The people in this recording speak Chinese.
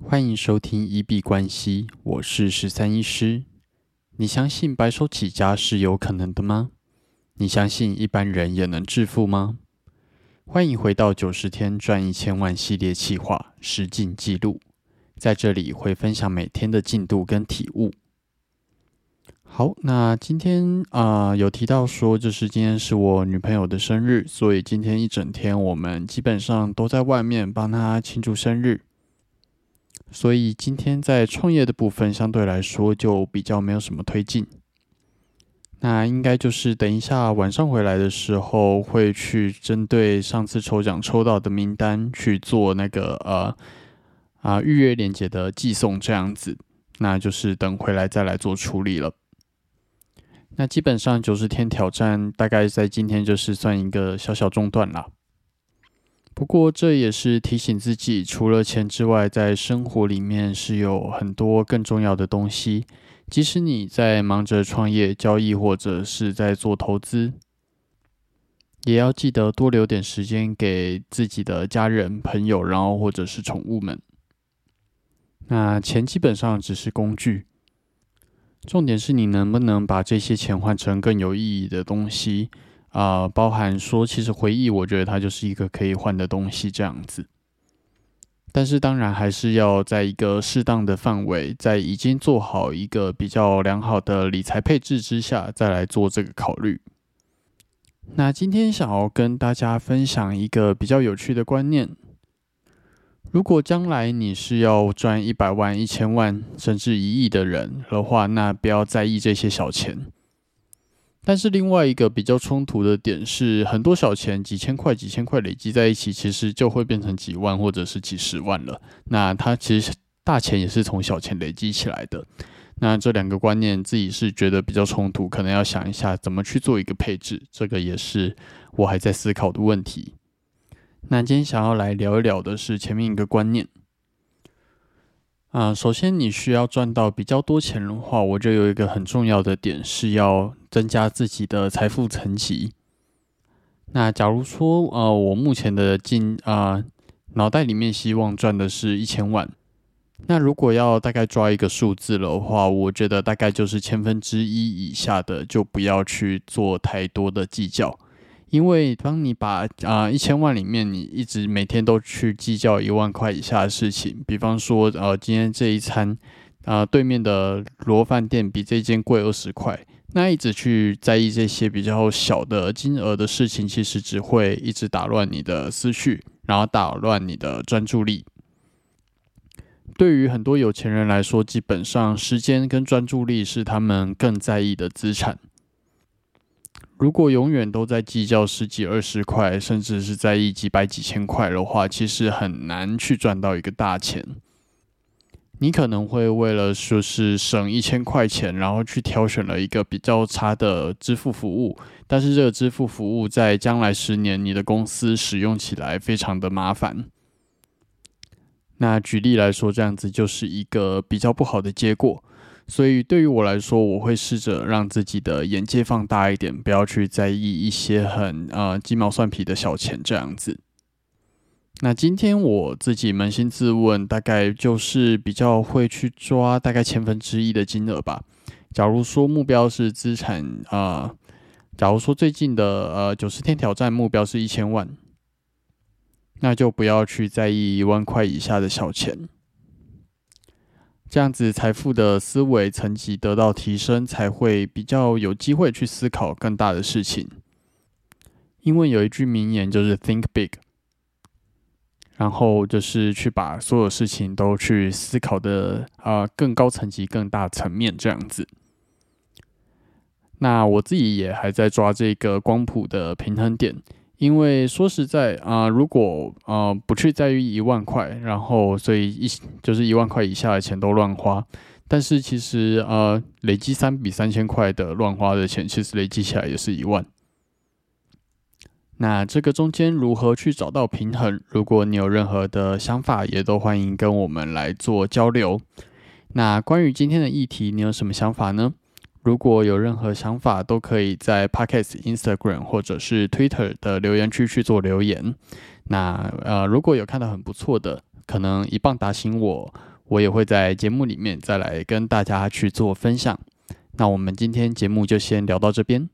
欢迎收听一币关系，我是十三医师。你相信白手起家是有可能的吗？你相信一般人也能致富吗？欢迎回到九十天赚一千万系列企划实进记录，在这里会分享每天的进度跟体悟。好，那今天啊有提到说，就是今天是我女朋友的生日，所以今天一整天我们基本上都在外面帮她庆祝生日。所以今天在创业的部分相对来说就比较没有什么推进。那应该就是等一下晚上回来的时候，会去针对上次抽奖抽到的名单去做那个呃啊预约链接的寄送这样子。那就是等回来再来做处理了。那基本上九十天挑战大概在今天就是算一个小小中断了。不过这也是提醒自己，除了钱之外，在生活里面是有很多更重要的东西。即使你在忙着创业、交易或者是在做投资，也要记得多留点时间给自己的家人、朋友，然后或者是宠物们。那钱基本上只是工具。重点是你能不能把这些钱换成更有意义的东西啊？包含说，其实回忆，我觉得它就是一个可以换的东西，这样子。但是当然还是要在一个适当的范围，在已经做好一个比较良好的理财配置之下，再来做这个考虑。那今天想要跟大家分享一个比较有趣的观念。如果将来你是要赚一百万、一千万，甚至一亿的人的话，那不要在意这些小钱。但是另外一个比较冲突的点是，很多小钱几千块、几千块累积在一起，其实就会变成几万或者是几十万了。那它其实大钱也是从小钱累积起来的。那这两个观念自己是觉得比较冲突，可能要想一下怎么去做一个配置。这个也是我还在思考的问题。那今天想要来聊一聊的是前面一个观念啊，首先你需要赚到比较多钱的话，我就有一个很重要的点是要增加自己的财富层级。那假如说呃，我目前的进啊脑袋里面希望赚的是一千万，那如果要大概抓一个数字的话，我觉得大概就是千分之一以下的就不要去做太多的计较。因为当你把啊一千万里面，你一直每天都去计较一万块以下的事情，比方说呃今天这一餐啊对面的罗饭店比这间贵二十块，那一直去在意这些比较小的金额的事情，其实只会一直打乱你的思绪，然后打乱你的专注力。对于很多有钱人来说，基本上时间跟专注力是他们更在意的资产。如果永远都在计较十几二十块，甚至是在意几百几千块的话，其实很难去赚到一个大钱。你可能会为了说是省一千块钱，然后去挑选了一个比较差的支付服务，但是这个支付服务在将来十年，你的公司使用起来非常的麻烦。那举例来说，这样子就是一个比较不好的结果。所以对于我来说，我会试着让自己的眼界放大一点，不要去在意一些很呃鸡毛蒜皮的小钱这样子。那今天我自己扪心自问，大概就是比较会去抓大概千分之一的金额吧。假如说目标是资产啊，假如说最近的呃九十天挑战目标是一千万，那就不要去在意一万块以下的小钱。这样子财富的思维层级得到提升，才会比较有机会去思考更大的事情。因为有一句名言就是 “think big”，然后就是去把所有事情都去思考的啊更高层级、更大层面这样子。那我自己也还在抓这个光谱的平衡点。因为说实在啊，如果呃不去在于一万块，然后所以一就是一万块以下的钱都乱花，但是其实呃累积三笔三千块的乱花的钱，其实累积起来也是一万。那这个中间如何去找到平衡？如果你有任何的想法，也都欢迎跟我们来做交流。那关于今天的议题，你有什么想法呢？如果有任何想法，都可以在 Podcast、Instagram 或者是 Twitter 的留言区去做留言。那呃，如果有看到很不错的，可能一棒打醒我，我也会在节目里面再来跟大家去做分享。那我们今天节目就先聊到这边。